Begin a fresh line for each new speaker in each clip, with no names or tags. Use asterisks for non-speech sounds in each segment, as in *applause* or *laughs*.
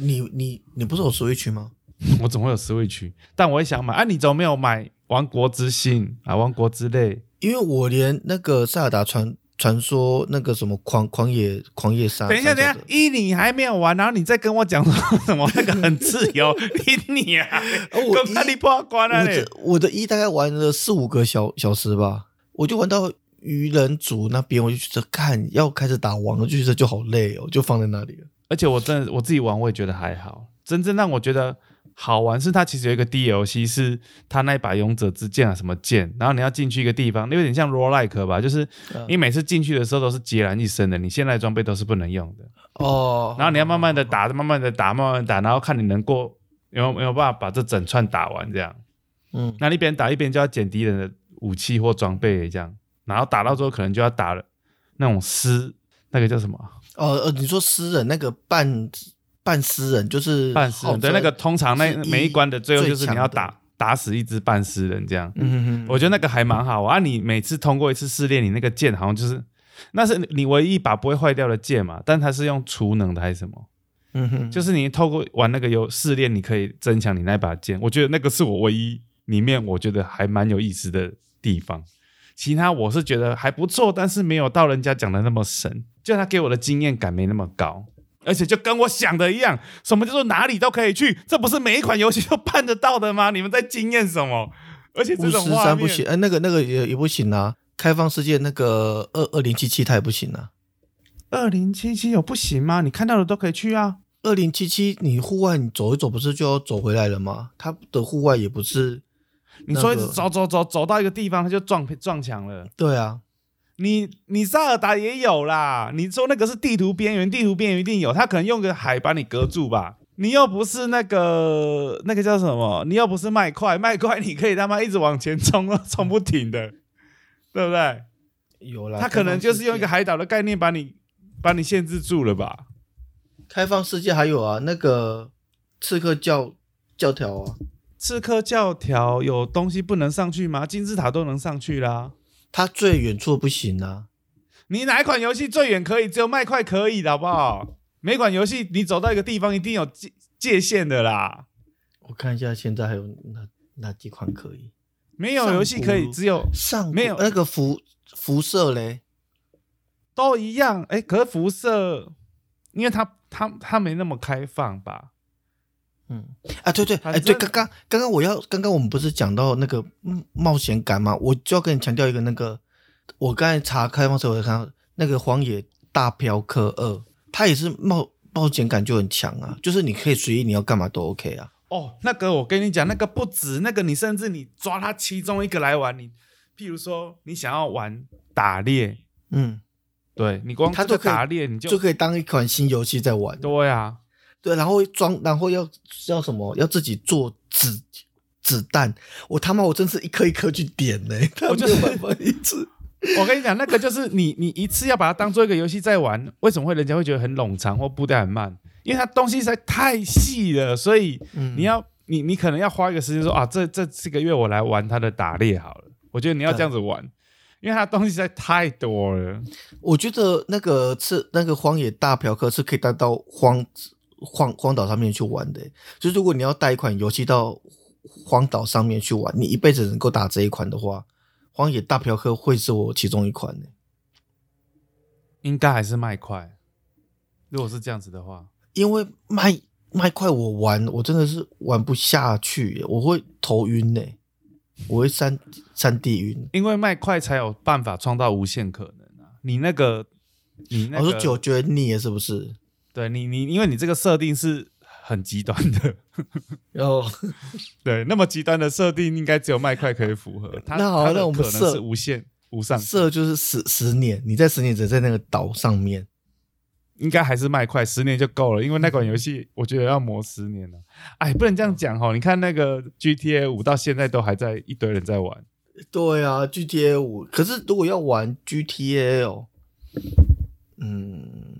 你你你不是有 Switch 吗？*laughs*
我怎么会有 Switch？但我也想买啊！你怎么没有买《王国之心》啊，《王国之泪》？
因为我连那个塞尔达传传说那个什么狂狂野狂野杀，
等一下，等一下，一你还没有玩，然后你再跟我讲说 *laughs* 什么那个很自由，*laughs* 你你啊，
我
跟你破关了嘞！
我的一大概玩了四五个小小时吧，我就玩到愚人族那边，我就觉得看要开始打王了，就觉得就好累哦，就放在那里了。
而且我真的我自己玩，我也觉得还好。真正让我觉得。好玩是它其实有一个 DLC，是它那一把勇者之剑啊，什么剑，然后你要进去一个地方，那有点像 roll like 吧，就是你每次进去的时候都是孑然一身的，你现在装备都是不能用的
哦。
然后你要慢慢的打，慢慢的打，慢慢打，然后看你能过有没有办法把这整串打完这样。
嗯，
那一边打一边就要捡敌人的武器或装备这样，然后打到最后可能就要打了那种尸那个叫什么？
哦呃，你说私人那个半。半诗人就是
半诗人，对那个通常那每一关的最后就是你要打打死一只半诗人这样。
嗯哼，
我觉得那个还蛮好啊。你每次通过一次试炼，你那个剑好像就是那是你唯一一把不会坏掉的剑嘛？但它是用储能的还是什么？
嗯哼，
就是你透过玩那个游试炼，你可以增强你那把剑。我觉得那个是我唯一里面我觉得还蛮有意思的地方。其他我是觉得还不错，但是没有到人家讲的那么神，就他给我的经验感没那么高。而且就跟我想的一样，什么叫做哪里都可以去？这不是每一款游戏都办得到的吗？你们在惊艳什么？而且这种画
不行，哎，那个那个也也不行啊。开放世界那个二二零七七它也不行啊。
二零七七有不行吗？你看到的都可以去啊。
二零七七你户外你走一走不是就要走回来了吗？它的户外也不是，
你说一直走走走走到一个地方它就撞撞墙了。
对啊。
你你萨尔达也有啦，你说那个是地图边缘，地图边缘一定有，他可能用个海把你隔住吧。你又不是那个那个叫什么，你又不是麦块，麦块 *laughs* 你可以他妈一直往前冲，*laughs* 冲不停的，对不对？
有啦，
他可能就是用一个海岛的概念把你把你限制住了吧。
开放世界还有啊，那个刺客教教条啊，
刺客教条有东西不能上去吗？金字塔都能上去啦。
它最远处不行啊！
你哪一款游戏最远可以？只有麦块可以的好不好？每款游戏你走到一个地方一定有界界限的啦。
我看一下现在还有哪哪几款可以？
没有游戏可以，只有
上
没有
那个辐辐射嘞，
都一样。哎，可是辐射，因为它它它没那么开放吧？
嗯啊，对对，哎对，刚刚刚刚我要刚刚我们不是讲到那个冒险感吗？我就要跟你强调一个那个，我刚才查开放时候我看到那个《荒野大镖客二》，它也是冒冒险感就很强啊，就是你可以随意你要干嘛都 OK 啊。
哦，那个我跟你讲，那个不止，那个你甚至你抓它其中一个来玩，你譬如说你想要玩打猎，
嗯，
对你光它就打猎，你就
就可以当一款新游戏在玩。
对啊。
对，然后装，然后要要什么？要自己做子子弹。我他妈，我真是一颗一颗去点呢。
我就
是办法一次。*laughs*
我跟你讲，那个就是你，你一次要把它当做一个游戏在玩。为什么会人家会觉得很冗长或步调很慢？因为它东西实在太细了，所以你要你你可能要花一个时间说啊，这这这个月我来玩它的打猎好了。我觉得你要这样子玩，因为它东西实在太多了。
我觉得那个是那个荒野大嫖客是可以带到荒。荒荒岛上面去玩的，就如果你要带一款游戏到荒岛上面去玩，你一辈子能够打这一款的话，荒野大嫖客会是我其中一款的。
应该还是麦块，如果是这样子的话，
因为麦麦块我玩我真的是玩不下去，我会头晕呢，我会三三 D 晕。
因为麦块才有办法创造无限可能啊！你那个你那
个，我说九绝腻了是不是？
对你，你因为你这个设定是很极端的，*laughs*
然后
对那么极端的设定，应该只有麦块可以符合。
那好，那我们设
是无限无上
设就是十十年，你在十年只在那个岛上面，
应该还是麦块十年就够了，因为那款游戏我觉得要磨十年了。哎，不能这样讲哈！你看那个 GTA 五到现在都还在一堆人在玩。
对啊，GTA 五，可是如果要玩 GTA 哦，嗯。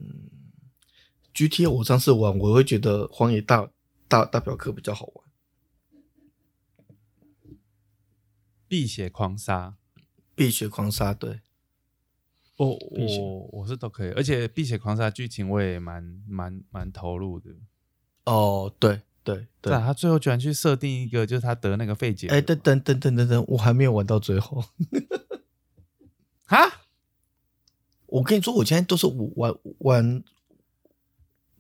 G T 我上次玩，我会觉得荒野大大大表哥比较好玩。
碧血狂杀，
碧血狂杀，对，
我我我是都可以，而且碧血狂杀剧情我也蛮蛮蛮投入的。
哦，对对对
他最后居然去设定一个，就是他得那个肺结核。
哎，等等等等等等，我还没有玩到最后。
哈，
我跟你说，我现在都是玩玩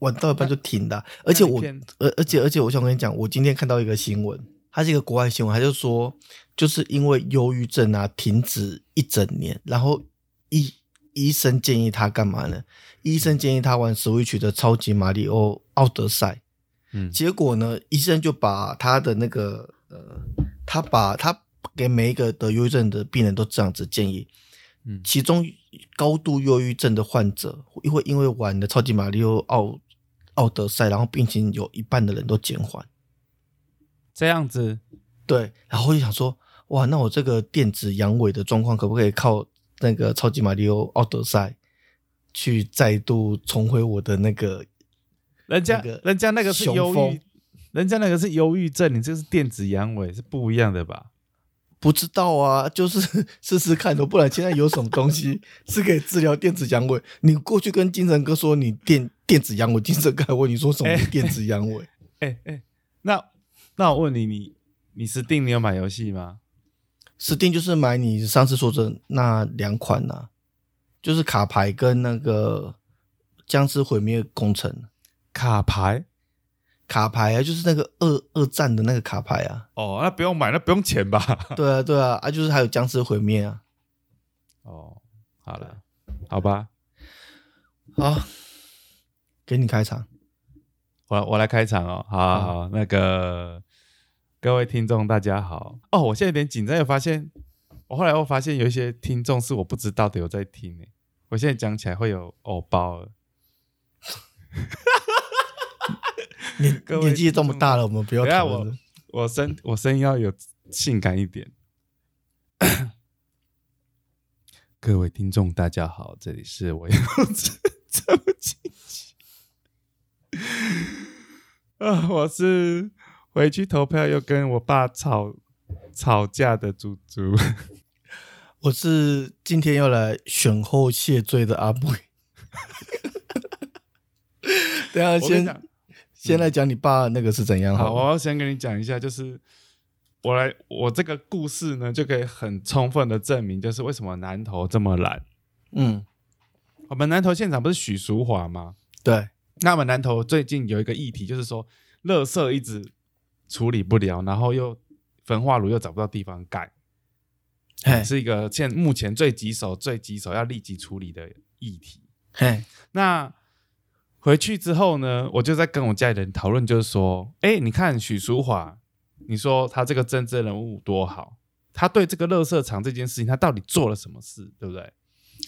玩到一半就停的，而且我而而且而且我想跟你讲，我今天看到一个新闻，它是一个国外新闻，它就说就是因为忧郁症啊停止一整年，然后医医生建议他干嘛呢？医生建议他玩 Switch 的超级马里奥奥德赛，
嗯。
结果呢，医生就把他的那个呃，他把他给每一个得忧郁症的病人都这样子建议，
嗯。
其中高度忧郁症的患者会因为玩的超级马里奥奥奥德赛，然后病情有一半的人都减缓。
这样子，
对，然后我就想说，哇，那我这个电子阳痿的状况可不可以靠那个超级马里奥奥德赛去再度重回我的那个？
人家、
那个
人家那个是忧郁，人家那个是忧郁症，你这是电子阳痿，是不一样的吧？
不知道啊，就是试试看的，不然现在有什么东西是可以治疗电子阳痿？你过去跟精神科说你电电子阳痿，精神科还问你说什么是电子阳痿？*laughs*
哎哎，那那我问你，你你 Steam 你有买游戏吗
？Steam 就是买你上次说的那两款呐、就是卡牌跟那个僵尸毁灭工程
卡牌
卡牌啊，就是那个二二战的那个卡牌啊。
哦，那不用买，那不用钱吧？*laughs*
对啊，对啊，啊，就是还有僵尸毁灭啊。
哦，好了，好吧，
好，给你开场。
我我来开场哦。好好好，那个各位听众大家好。哦，我现在有点紧张，又发现我后来又发现有一些听众是我不知道的有在听呢。我现在讲起来会有偶包了。
年 *laughs* 年纪这么大了，我们不要
我
讨论。
我声我声音要有性感一点。*laughs* 各位听众，大家好，这里是我要 *laughs* *laughs* 啊！我是回去投票又跟我爸吵吵架的猪猪。
我是今天要来选后谢罪的阿布。*laughs* *laughs* 等下先先来讲你爸那个是怎样
好，
好？
我要先跟你讲一下，就是我来我这个故事呢，就可以很充分的证明，就是为什么南投这么懒。
嗯，
我们南投现场不是许淑华吗？
对，
那我们南投最近有一个议题，就是说，垃圾一直处理不了，然后又焚化炉又找不到地方盖，
嘿，
是一个现目前最棘手、最棘手要立即处理的议题。
嘿，
那回去之后呢，我就在跟我家里人讨论，就是说，哎，你看许淑华，你说他这个政治人物多好，他对这个垃圾场这件事情，他到底做了什么事，对不对？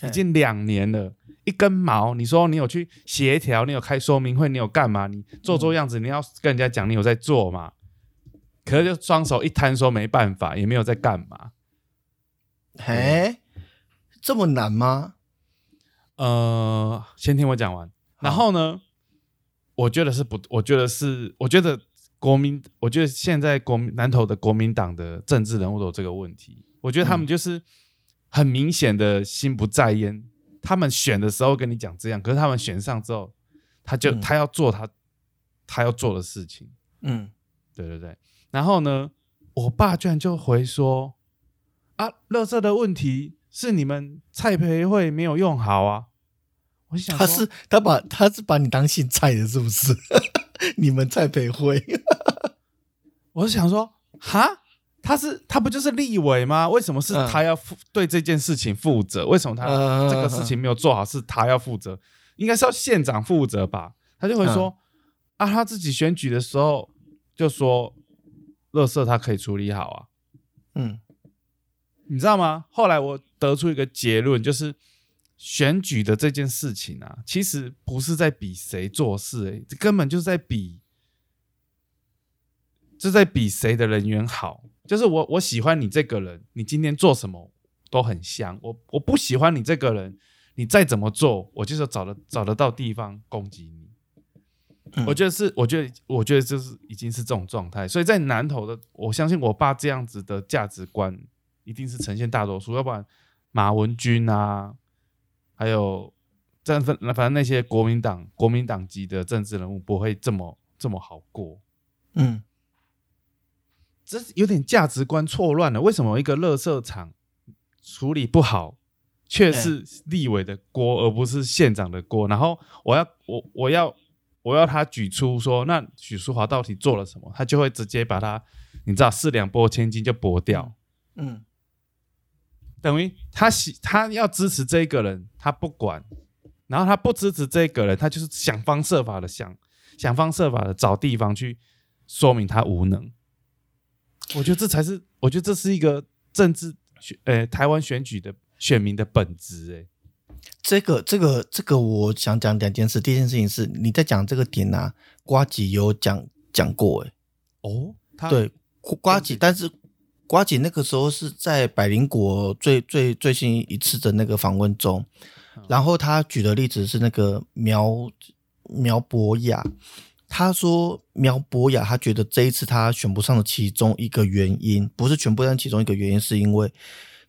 嘿
已经两年了，一根毛。你说你有去协调，你有开说明会，你有干嘛？你做做样子，你要跟人家讲你有在做嘛？可是就双手一摊说没办法，也没有在干嘛。
嘿，这么难吗？
呃，先听我讲完。然后呢，我觉得是不，我觉得是，我觉得国民，我觉得现在国民南投的国民党的政治人物都有这个问题。我觉得他们就是很明显的心不在焉。他们选的时候跟你讲这样，可是他们选上之后，他就、
嗯
他要做他他要做的事情。
嗯，
对对对。然后呢，我爸居然就回说：“啊，乐色的问题是你们蔡培慧没有用好啊。”我想说，
他是他把他是把你当姓蔡的，是不是？*laughs* 你们蔡培慧，*laughs*
我就想说，哈，他是他不就是立委吗？为什么是
嗯
他要负、对这件事情负责？为什么他
嗯
这个事情没有做好是他要负责？应该是要县长负责吧？他就会说、啊，他自己选举的时候就说，垃圾他可以处理好啊。
嗯
你知道吗？后来我得出一个结论，就是选举的这件事情啊，其实不是在比谁做事、欸，这根本就是在比，就在比谁的人缘好。就是我我喜欢你这个人，你今天做什么都很香。我我不喜欢你这个人，你再怎么做，我就是找得找得到地方攻击你。
嗯
我觉得是，我觉得，我觉得就是已经是这种状态，所以在南投的，我相信我爸这样子的价值观一定是呈现大多数，要不然马文君啊，还有这反反正那些国民党国民党级的政治人物不会这么这么好过？
嗯，
这有点价值观错乱了。为什么一个垃圾场处理不好，却是立委的锅，而不是县长的锅？然后我要我我要我要他举出说，那许淑华到底做了什么？他就会直接把他，你知道，四两拨千斤就拨掉。
嗯，
等于他喜他要支持这个人，他不管；然后他不支持这个人，他就是想方设法的想想方设法的找地方去说明他无能。我觉得这才是，我觉得这是一个政治选，呃，台湾选举的选民的本质。哎，
这个这个这个，我想讲两件事。第一件事情是，你在讲这个点啊，瓜吉有讲讲过，哎，
哦，
对，瓜吉，但是。瓜姐那个时候是在百灵果最最最新一次的那个访问中，然后他举的例子是那个苗苗博雅，他说苗博雅他觉得这一次他选不上的其中一个原因，不是全部，但其中一个原因是因为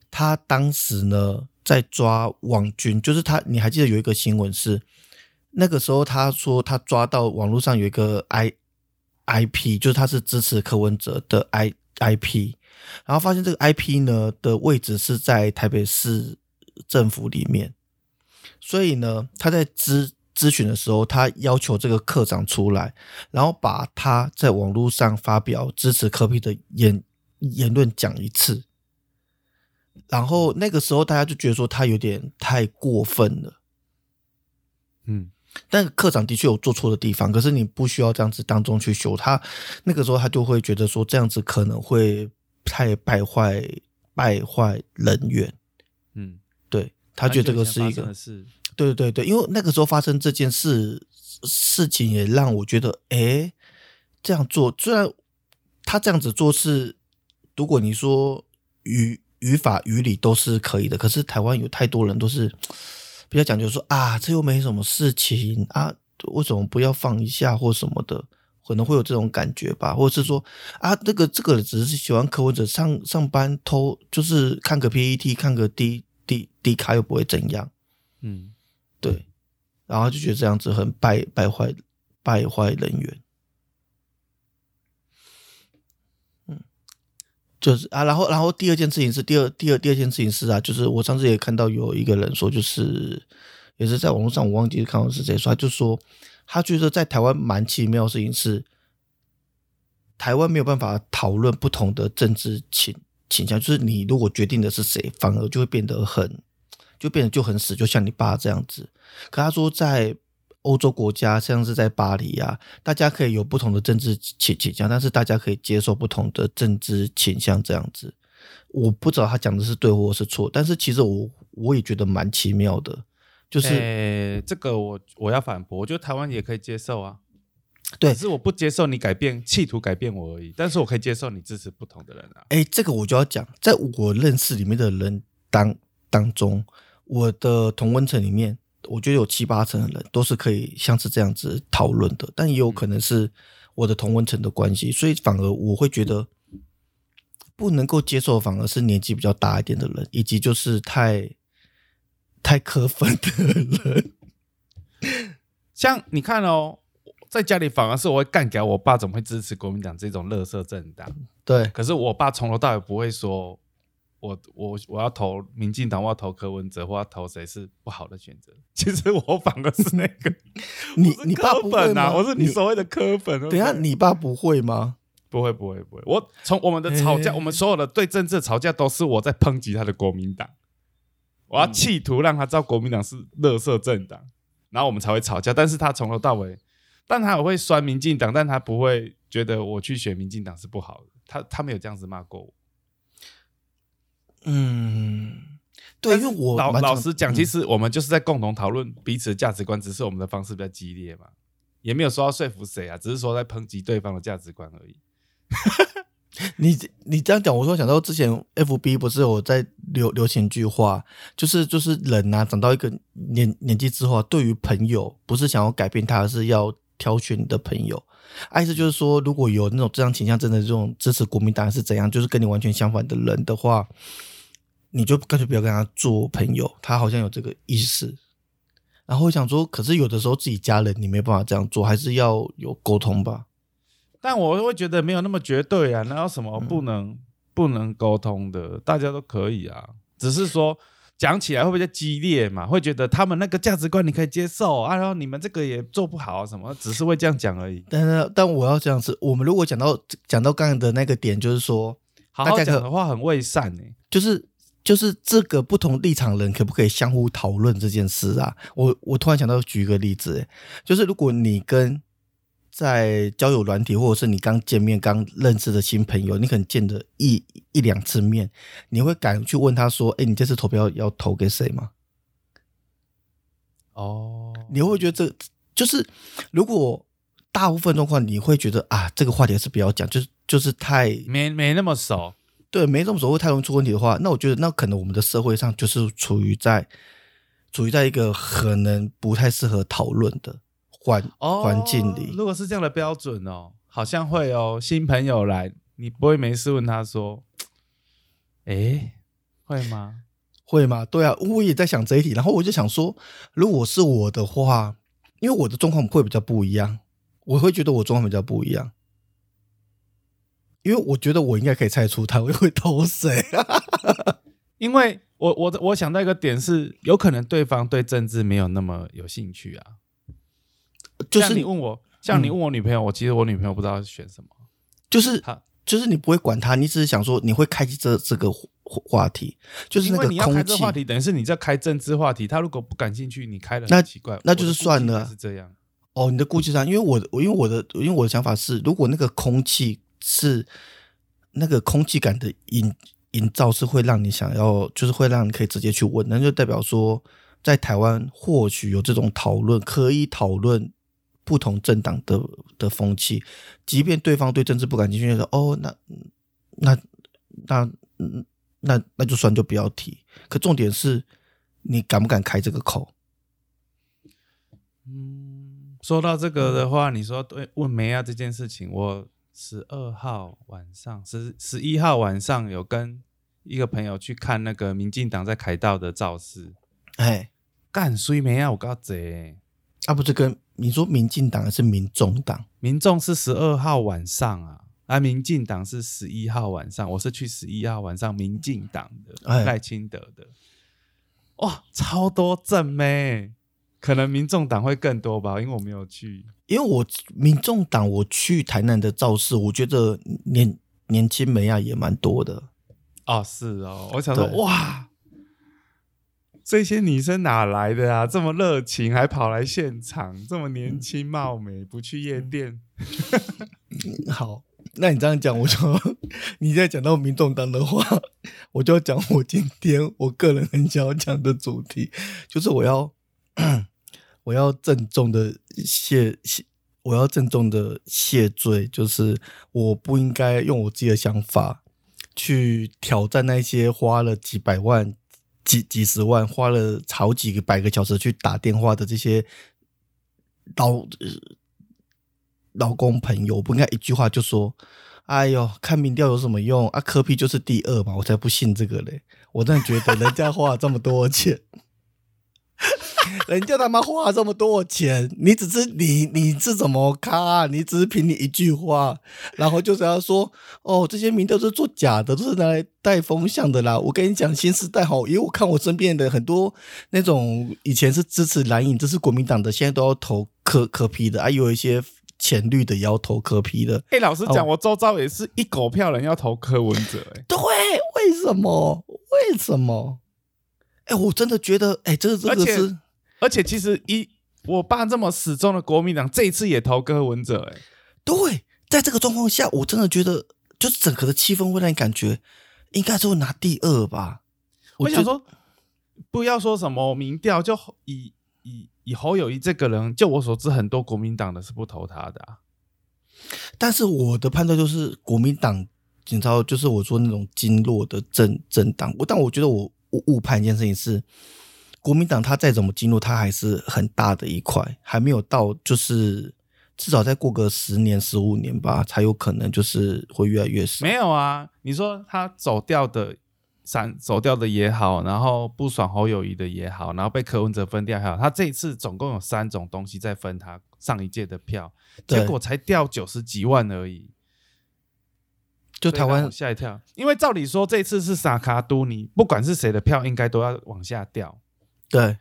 他当时呢在抓网军，就是他你还记得有一个新闻是那个时候他说他抓到网络上有一个 i i p，就是他是支持柯文哲的 i i p。然后发现这个 IP 呢的位置是在台北市政府里面，所以呢，他在支咨询的时候，他要求这个课长出来，然后把他在网络上发表支持科比的言言论讲一次。然后那个时候大家就觉得说他有点太过分了，
嗯，
但课长的确有做错的地方，可是你不需要这样子当中去修他。那个时候他就会觉得说这样子可能会。太败坏败坏人员，
嗯，
对他觉得这个是一个，对对对对，因为那个时候发生这件事事情，也让我觉得，哎，这样做虽然他这样子做是，如果你说语语法语理都是可以的，可是台湾有太多人都是比较讲究说啊，这又没什么事情啊，为什么不要放一下或什么的。可能会有这种感觉吧，或者是说啊，这个这个只是喜欢科文者上上班偷，就是看个 PPT，看个 D D D 卡又不会怎样，
嗯，
然后就觉得这样子很败败坏败坏人缘，嗯，就是啊，然后然后第二件事情是第二第二第二件事情是啊，就是我上次也看到有一个人说，就是也是在网络上我忘记看到是谁说，他就说。他觉得在台湾蛮奇妙的事情是，台湾没有办法讨论不同的政治倾倾向，就是你如果决定的是谁，反而就会变得很，就变得就很死，就像你爸这样子。可他说，在欧洲国家，像是在巴黎啊，大家可以有不同的政治倾倾向，但是大家可以接受不同的政治倾向这样子。我不知道他讲的是对或是错，但是其实我我也觉得蛮奇妙的。就是
这个，我我要反驳，我觉得台湾也可以接受啊。
对，
只是我不接受你改变，企图改变我而已。但是我可以接受你支持不同的人啊。
哎，这个我就要讲，在我认识里面的人当当中，我的同温层里面，我觉得有七八成的人都是可以像是这样子讨论的，但也有可能是我的同温层的关系，所以反而我会觉得不能够接受，反而是年纪比较大一点的人，以及就是太。太磕粉的人，
像你看哦，在家里反而是我会干掉我爸，怎么会支持国民党这种乐色政党？
对，
可是我爸从头到尾不会说，我我我要投民进党，我要投柯文哲，或要投谁是不好的选择。其实我反而是那个，*laughs*
你你爸不会
啊？我是你所谓的柯粉。
等下，你爸不会吗？
不会，不会，不会。我从我们的吵架，我们所有的对政治吵架，都是我在抨击他的国民党。我要企图让他知道国民党是垃圾政党，然后我们才会吵架。但是他从头到尾，但他也会酸民进党，但他不会觉得我去选民进党是不好的。他他没有这样子骂过我。
嗯，对，因为我
老老实讲，其实我们就是在共同讨论彼此的价值观，只是我们的方式比较激烈嘛，也没有说要说服谁啊，只是说在抨击对方的价值观而已。*laughs*
你你这样讲，我说想到之前 F B 不是有在流流行一句话，就是就是人呐，长到一个年年纪之后，啊对于朋友不是想要改变他，而是要挑选你的朋友。意思就是说，如果有那种这样倾向，真的这种支持国民党是怎样，就是跟你完全相反的人的话，你就干脆不要跟他做朋友。他好像有这个意思。然后我想说，可是有的时候自己家人你没办法这样做，还是要有沟通吧。
但我会觉得没有那么绝对啊，哪有什么不能、不能沟通的？大家都可以啊，只是说讲起来会不会激烈嘛，会觉得他们那个价值观你可以接受啊，然后你们这个也做不好什么，只是会这样讲而已。
但是，但我要这样子，我们如果讲到讲到刚才的那个点，就是说，
好好讲的话很伪善哎、
就是就是这个不同立场人可不可以相互讨论这件事啊？我我突然想到举一个例子，欸就是如果你跟在交友软体，或者是你刚见面、刚认识的新朋友，你可能见的一一两次面，你会敢去问他说：“哎，你这次投票要投给谁吗
哦，？”
你会觉得这就是如果大部分状况，你会觉得啊，这个话题还是不要讲，就是就是太
没没那么熟，
对，没这么所谓太容易出问题的话，那我觉得那可能我们的社会上就是处于在处于在一个可能不太适合讨论的环
哦，
环境里。
如果是这样的标准哦，好像会哦。新朋友来，你不会没事问他说：“哎，会吗
会吗？对啊，我也在想这一题，然后我就想说，如果是我的话，因为我的状况会比较不一样，我会觉得我状况比较不一样，因为我觉得我应该可以猜出他会会投谁。？”
因为我我我想到一个点是，有可能对方对政治没有那么有兴趣啊。
就是
你问我，像你问我女朋友，我其实我女朋友不知道选什么。
就是
他
就是你不会管他，你只是想说你会开启这这个话话题，就是那个
因为你要开
空气
这话题，等于是你在开政治话题。他如果不感兴趣，你开了
那
奇怪，
那就是算了啊
是这样。
哦，你的顾忌上，因为我的，因为我的，因为我的想法是，如果那个空气是那个空气感的营营造是会让你想要，就是会让你可以直接去问，那就代表说，在台湾或许有这种讨论，可以讨论不同政党的的风气，即便对方对政治不感兴趣，说哦，那那那那那就算就不要提。可重点是你敢不敢开这个口？
嗯，说到这个的话，你说对问梅亚这件事情，我十二号晚上、十十一号晚上有跟一个朋友去看那个民进党在凯道的造势，
哎。
干衰没啊我告贼，
啊，不是跟你说民进党还是民众党？
民众是十二号晚上啊。啊，民进党是十一号晚上，我是去十一号晚上，民进党的
哎
赖清德的，哇，超多正妹，可能民众党会更多吧，因为我没有去。
因为我民众党我去台南的造势，我觉得年年轻美亚也蛮多的。
哦，是哦，我想说，哇，这些女生哪来的啊？这么热情，还跑来现场，这么年轻貌美，不去夜店，
好，那你这样讲，我就你在讲到民众党的话，*laughs* 我就要讲我今天我个人很想要讲的主题，就是我要我要郑重的谢谢。我要郑重的谢罪，就是我不应该用我自己的想法去挑战那些花了几百万、几几十万、花了好几个百个小时去打电话的这些老老公朋友，我不应该一句话就说：“哎呦，看民调有什么用啊？科批就是第二嘛，我才不信这个嘞！我真的觉得人家花了这么多钱，*laughs* 人家他妈花这么多钱，你只是你你是怎么咖、你只是凭你一句话，然后就是要说哦，这些民调都是做假的，都是拿来带风向的啦。我跟你讲，新时代好，因为我看我身边的很多那种以前是支持蓝营，这是国民党的，现在都要投科科批的，还、有一些浅绿的也要投科批的。
哎、老实讲，
哦
我周遭也是一狗票人要投柯文哲、哎，
对，为什么？为什么？哎，我真的觉得，哎，这个这
而且
个是
而且其实一我爸这么死忠的国民党，这一次也投柯文哲、哎，
对，在这个状况下，我真的觉得，就是整个的气氛会让你感觉应该是会拿第二吧。
我想说，不要说什么民调，就以以以侯友谊这个人，就我所知，很多国民党的是不投他的、啊。
但是我的判断就是国民党，你知道，就是我说那种经络的政政党。我但我觉得我误误判一件事情是，国民党他再怎么进入，他还是很大的一块，还没有到就是至少再过个十年十五年吧，才有可能就是会越来越少。
没有啊，你说他走掉的闪走掉的也好，然后不爽侯友谊的也好，然后被柯文哲分掉也好，他这一次总共有三种东西在分他上一届的票，结果才掉九十几万而已。
就台湾
吓一跳，因为照理说这次是萨卡都，尼不管是谁的票，应该都要往下掉。
对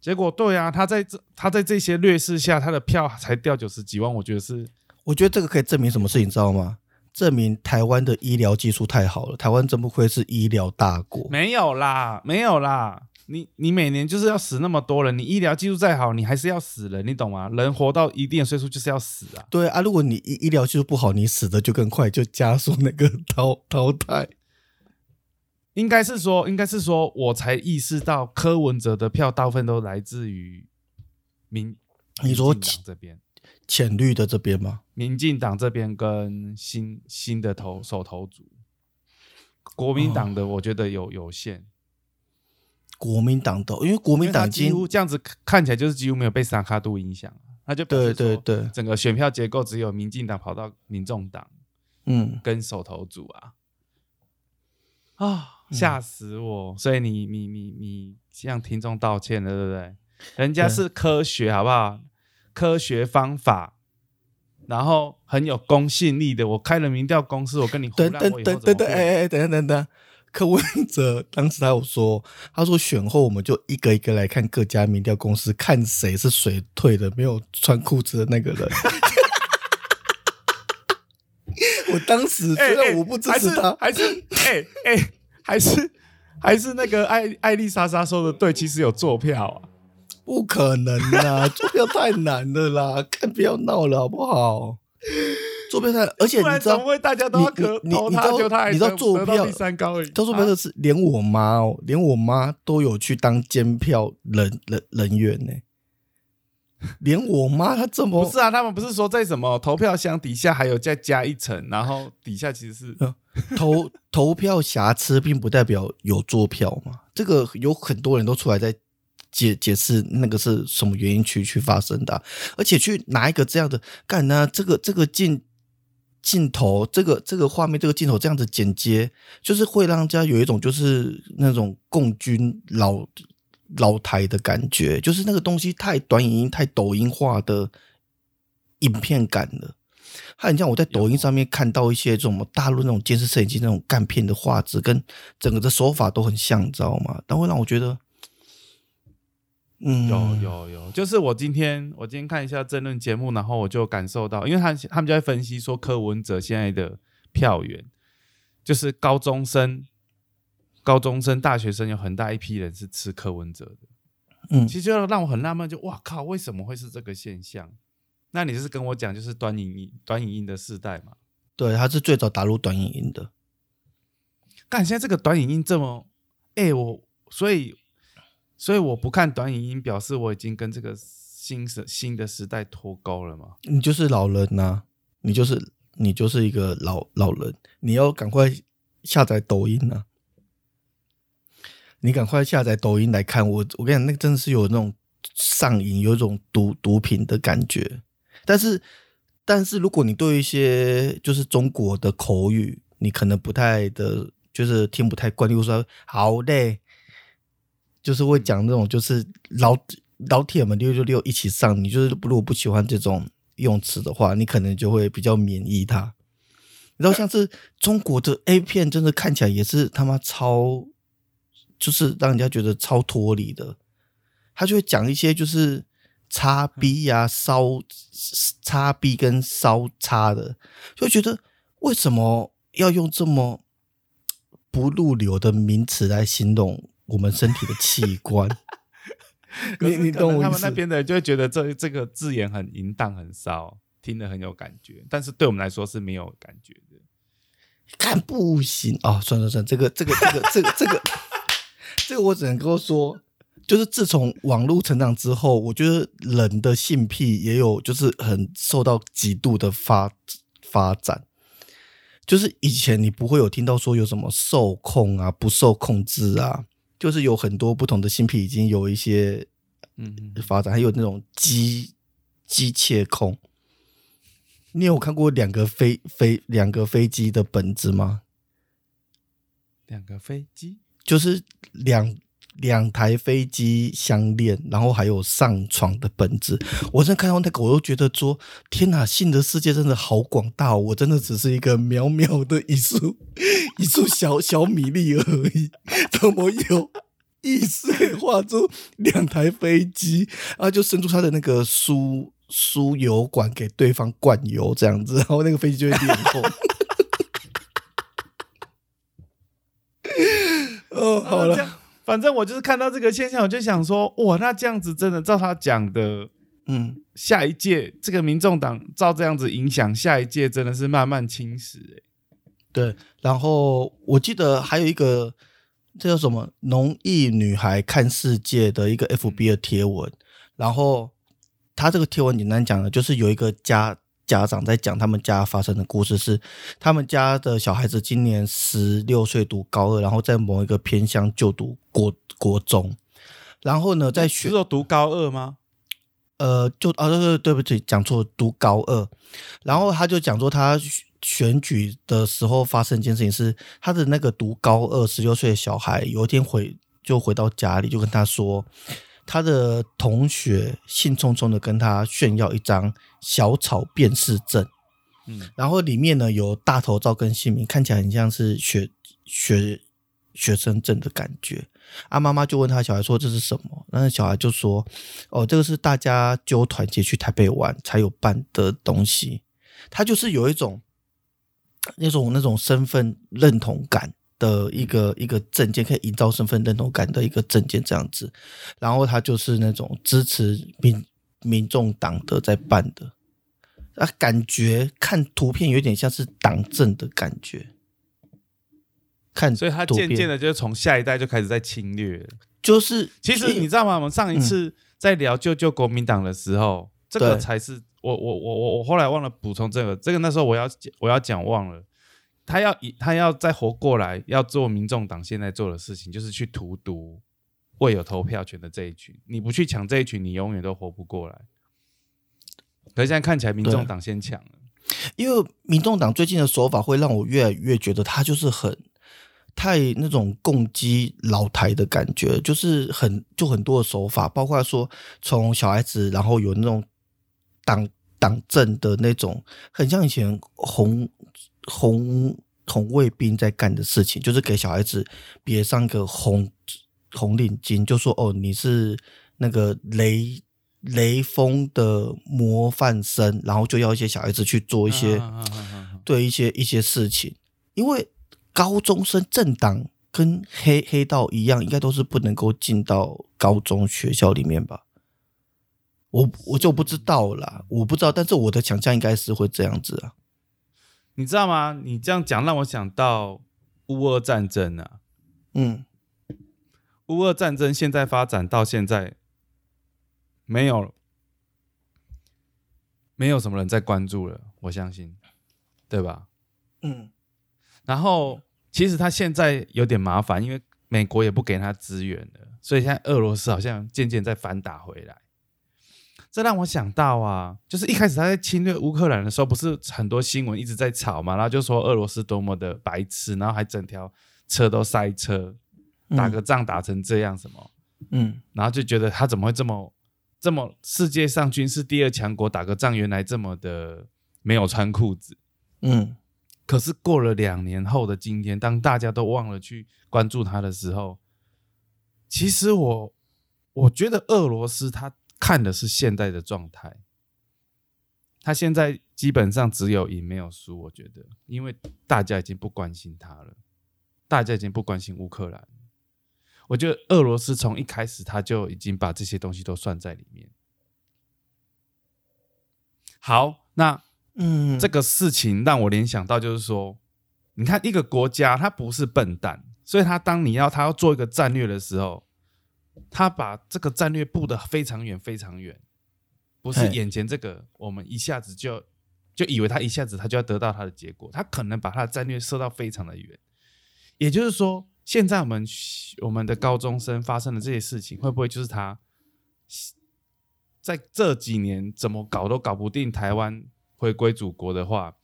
结果对啊，他在这他在这些劣势下，他的票才掉九十几万，我觉得是
我觉得这个可以证明什么事情，知道吗？证明台湾的医疗技术太好了，台湾真不愧是医疗大国。
没有啦，没有啦。你你每年就是要死那么多人，你医疗技术再好，你还是要死人，你懂吗？人活到一定的岁数就是要死啊。
对啊，如果你医医疗技术不好，你死的就更快，就加速那个淘淘汰。
应该是说，应该是说，我才意识到柯文哲的票大部分都来自于民，
你说
民进党这边，
浅绿的这边吗？
民进党这边跟新新的投手头组，国民党的我觉得有有限，
国民党都，因为国民党
几乎这样子看起来就是几乎没有被萨卡度影响，他就
对对对，
整个选票结构只有民进党跑到民众党
嗯，
跟手头组啊，啊，吓死我！所以你你你你向听众道歉了，对不对？人家是科学，好不好？科学方法，然后很有公信力的。我开了民调公司，我跟你胡
等等等等哎哎，等等等等，柯文哲当时他有说，他说选后我们就一个一个来看各家民调公司，看谁是水退的，没有穿裤子的那个人。*laughs* 我当时虽
哎哎
然我不支持他，
还是还是哎哎，还是还是那个艾艾丽莎莎说的对，其实有坐票啊。
不可能啦，坐票太难了啦，看不要闹了好不好？做票太，而且你知道
会大家都要可
你你知道你知道
得
做票
得到第三高而已。
他说白
啊
的是，连我妈哦，连我妈都有去当监票人人人员呢。连我妈她这么
不是啊，他们不是说在什么投票箱底下还有再加一层，然后底下其实是
投投票瑕疵，并不代表有做票嘛。这个有很多人都出来在解解释那个是什么原因去去发生的啊、而且去拿一个这样的干呢、这个这个镜镜头，这个这个画面，这个镜头这样子剪接，就是会让人家有一种就是那种共军老老台的感觉，就是那个东西太短影音、太抖音化的影片感了。它很像我在抖音上面看到一些这种大陆那种监视摄影机那种干片的画质，跟整个的手法都很像，你知道吗？但会让我觉得，嗯，
有有有，就是我今天我今天看一下争论节目，然后我就感受到，因为他他们就在分析说柯文哲现在的票源，就是高中生、高中生、大学生有很大一批人是吃柯文哲的，
嗯
其实就让我很纳闷，就哇靠，为什么会是这个现象？那你是跟我讲，就是短影音、短影音的世代嘛？
对，他是最早打入短影音的，
但，现在这个短影音这么，哎、我所以所以我不看短影音，表示我已经跟这个新时新的时代脱钩了嘛？
你就是老人呐、你就是你就是一个老老人，你要赶快下载抖音呐、你赶快下载抖音来看我，我跟你讲，那个真的是有那种上瘾，有一种毒毒品的感觉。但是，但是如果你对一些就是中国的口语，你可能不太的，就是听不太惯，例如说“好嘞”，就是会讲那种就是老老铁们六六六一起上，你就是如果不喜欢这种用词的话，你可能就会比较免疫它。然后，像是中国的 A 片，真的看起来也是他妈超，就是让人家觉得超脱离的。他就会讲一些就是叉 B 呀、烧叉 B 跟烧叉的，就觉得为什么要用这么不入流的名词来形容我们身体的器官？*laughs*
可
你你
是可能他们那？边的人就会觉得这这个字眼很淫荡、很骚，听得很有感觉，但是对我们来说是没有感觉的。
看不行哦，算算算了，这个这个这个这个这个这个我只能够说，就是自从网络成长之后，我觉得人的性癖也有就是很受到极度的发发展。就是以前你不会有听到说有什么受控啊、不受控制啊，就是有很多不同的新品已经有一些
嗯，
发展，还有那种机机械控。你有看过两个飞飞两个飞机的本子吗？
两个飞机，
就是两两台飞机相恋，然后还有上床的本质。我真的看到那个，我都觉得说：天哪，性的世界真的好广大哦！我真的只是一个渺渺的一束 *laughs* 一束小小米粒而已，怎么有意识可以画出两台飞机，然后就伸出他的那个输输油管给对方灌油这样子，然后那个飞机就会脸红。*laughs* 哦，好了。
反正我就是看到这个现象，我就想说，哇，那这样子真的照他讲的，
嗯，
下一届这个民众党照这样子影响，下一届真的是慢慢侵蚀、欸。
对，然后我记得还有一个，这叫什么“农艺女孩看世界”的一个 FB 的贴文，然后他这个贴文简单讲的，就是有一个家家长在讲他们家发生的故事是，他们家的小孩子今年十六岁读高二，然后在某一个偏乡就读国国中，然后呢，在学
是说读高二吗？
呃，就啊，对对对不起，讲错，读高二。然后他就讲说，他选举的时候发生一件事情是，他的那个读高二十六岁的小孩，有一天回就回到家里，就跟他说，他的同学兴冲冲的跟他炫耀一张小草辨识证，
嗯，
然后里面呢有大头照跟姓名，看起来很像是学学学生证的感觉。啊，妈妈就问他小孩说这是什么？那小孩就说：“哦，这个是大家揪团结去台北玩才有办的东西。”他就是有一种那种那种身份认同感的一个一个证件，可以营造身份认同感的一个证件这样子。然后他就是那种支持民民众党的在办的，啊，感觉看图片有点像是党政的感觉。看，
所以他渐渐的就从下一代就开始在侵略。
就是，
其实你知道吗？我们上一次在聊救救国民党的时候，这个才是我我我我我后来忘了补充这个，这个那时候我要我要讲忘了，他要以他要再活过来，要做民众党现在做的事情，就是去荼毒未有投票权的这一群。你不去抢这一群，你永远都活不过来。可是现在看起来，民众党先抢了。
因为民众党最近的手法会让我越来越觉得他就是很太那种攻击老台的感觉，就是很就很多的手法，包括说从小孩子，然后有那种党党政的那种，很像以前红红红卫兵在干的事情，就是给小孩子别上个红红领巾，就说哦你是那个雷。雷锋的模范生，然后就要一些小孩子去做一些、
啊啊啊啊啊
对一些一些事情，因为高中生政党跟黑黑道一样，应该都是不能够进到高中学校里面吧？我我就不知道啦，我不知道，但是我的想象应该是会这样子啊。
你知道吗？你这样讲让我想到乌俄战争啊。
嗯，
乌俄战争现在发展到现在，没有没有什么人在关注了，我相信，对吧？
嗯，
然后其实他现在有点麻烦，因为美国也不给他资源了，所以现在俄罗斯好像渐渐在反打回来。这让我想到啊，就是一开始他在侵略乌克兰的时候，不是很多新闻一直在吵嘛，然后就说俄罗斯多么的白痴，然后还整条车都塞车，打个仗打成这样什么，
嗯。
然后就觉得他怎么会这么这么世界上军事第二强国打个仗，原来这么的没有穿裤子。
嗯。
可是过了两年后的今天，当大家都忘了去关注他的时候，其实我我觉得俄罗斯他看的是现在的状态，他现在基本上只有赢没有输。我觉得，因为大家已经不关心他了，大家已经不关心乌克兰。我觉得俄罗斯从一开始他就已经把这些东西都算在里面。好，那
嗯，
这个事情让我联想到，就是说，你看一个国家，它不是笨蛋，所以他当你要他要做一个战略的时候，他把这个战略布的非常远非常远，不是眼前这个我们一下子就就以为他一下子他就要得到他的结果，他可能把他的战略设到非常的远。也就是说，现在我们我们的高中生发生的这些事情，会不会就是他在这几年怎么搞都搞不定台湾回归祖国的话，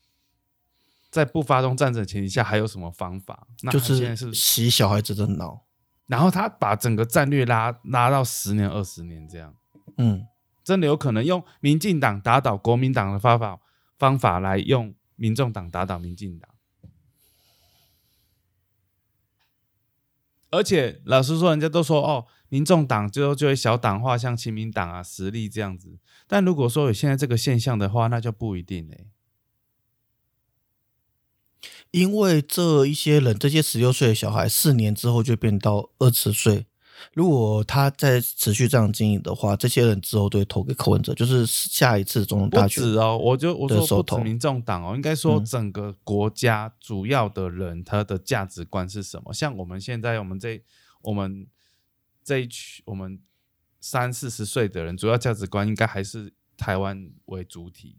在不发动战争的前提下还有什么方法？那
就
他现在，是
洗小孩子的脑。
然后他把整个战略拉拉到十年、二十年这样，
嗯，
真的有可能用民进党打倒国民党的方法方法来用民众党打倒民进党。而且老实说，人家都说哦，民众党最后就会小党化，像亲民党啊、实力这样子。但如果说有现在这个现象的话，那就不一定嘞、
因为这一些人，这些十六岁的小孩，四年之后就变到二十岁。如果他再持续这样经营的话，这些人之后都会投给柯文哲，就是下一次总统大选。
止哦，我就我说不止民众党哦，应该说
嗯
整个国家主要的人他的价值观是什么？像我们现在我们这我们这一群我们三四十岁的人，主要价值观应该还是台湾为主体。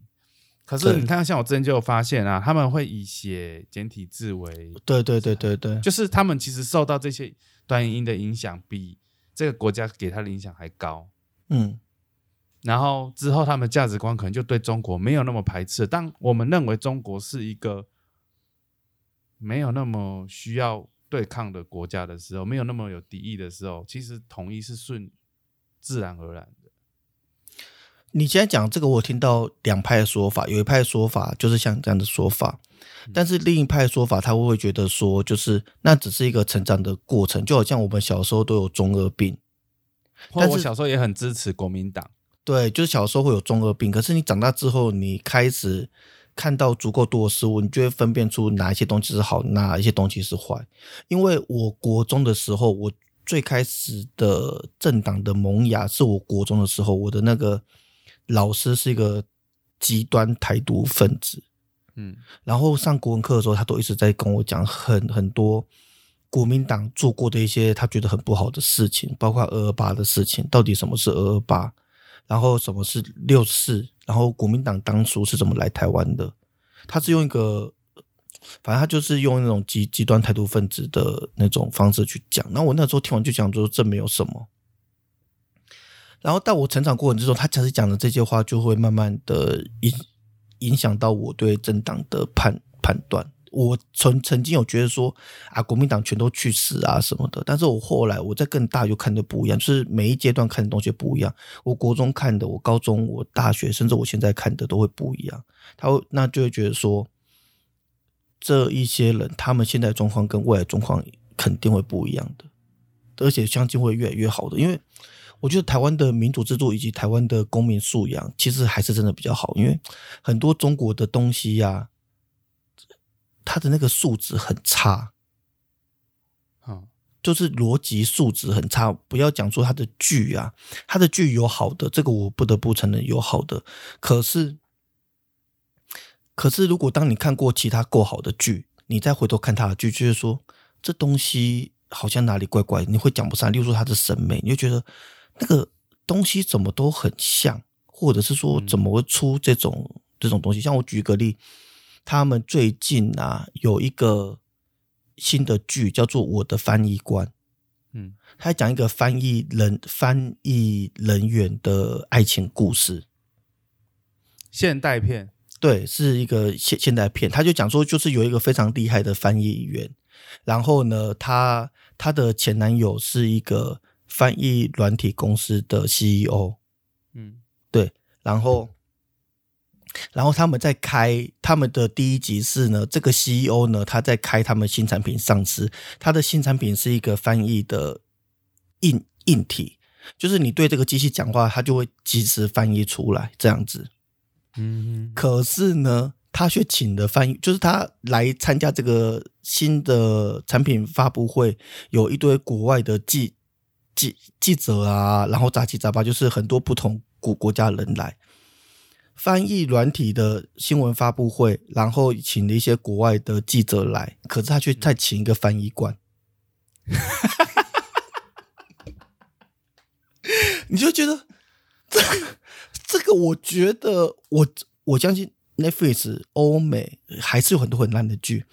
可是你看，像我之前就有发现啊，他们会以写简体字为，
对对对对对，
就是他们其实受到这些短影音的影响，比这个国家给他的影响还高。
嗯，
然后之后他们价值观可能就对中国没有那么排斥。当我们认为中国是一个没有那么需要对抗的国家的时候，没有那么有敌意的时候，其实统一是顺自然而然的。
你现在讲这个，我听到两派的说法，有一派说法就是像这样的说法，但是另一派说法，他会会觉得说，就是那只是一个成长的过程，就好像我们小时候都有中二病，但是
我小时候也很支持国民党，
对，就是小时候会有中二病，可是你长大之后，你开始看到足够多的事物，你就会分辨出哪一些东西是好，哪一些东西是坏。因为我国中的时候，我最开始的政党的萌芽是我国中的时候，我的那个老师是一个极端台独分子，
嗯
然后上国文课的时候，他都一直在跟我讲很很多国民党做过的一些他觉得很不好的事情，包括二二八的事情，到底什么是二二八，然后什么是六四，然后国民党当初是怎么来台湾的？他是用一个，反正他就是用那种极极端台独分子的那种方式去讲。那我那时候听完就讲说这没有什么。然后到我成长过程之中，他其实讲的这些话，就会慢慢的影影响到我对政党的判判断。我曾曾经有觉得说啊，国民党全都去死啊什么的，但是我后来我在更大就看的不一样，就是每一阶段看的东西不一样。我国中看的，我高中、我大学，甚至我现在看的都会不一样。他会那就会觉得说，这一些人他们现在状况跟未来状况肯定会不一样的，而且相信会越来越好的，因为。我觉得台湾的民主制度以及台湾的公民素养，其实还是真的比较好，因为很多中国的东西呀、它的那个素质很差，
好，
就是逻辑素质很差。不要讲说它的剧啊，它的剧有好的，这个我不得不承认有好的。可是，可是如果当你看过其他够好的剧，你再回头看他的剧，就是说这东西好像哪里怪怪，你会讲不上。例如说他的审美，你就觉得那个东西怎么都很像，或者是说怎么会出这种、这种东西？像我举个例，他们最近啊有一个新的剧叫做《我的翻译官》，
嗯
他讲一个翻译人翻译人员的爱情故事。
现代片，
对，是一个现现代片。他就讲说，就是有一个非常厉害的翻译员，然后呢，他他的前男友是一个翻译软体公司的 CEO，
嗯。
对然后，然后他们在开他们的第一集是呢，这个 CEO 呢，他在开他们新产品上市，他的新产品是一个翻译的硬硬体，就是你对这个机器讲话，它就会及时翻译出来这样子。
嗯
可是呢，他却请的翻译，就是他来参加这个新的产品发布会，有一堆国外的记记记者啊，然后杂七杂八，就是很多不同国国家人来翻译软体的新闻发布会，然后请了一些国外的记者来，可是他却再请一个翻译官。*laughs* 你就觉得这个这个，我觉得我我相信 Netflix 欧美还是有很多很烂的剧，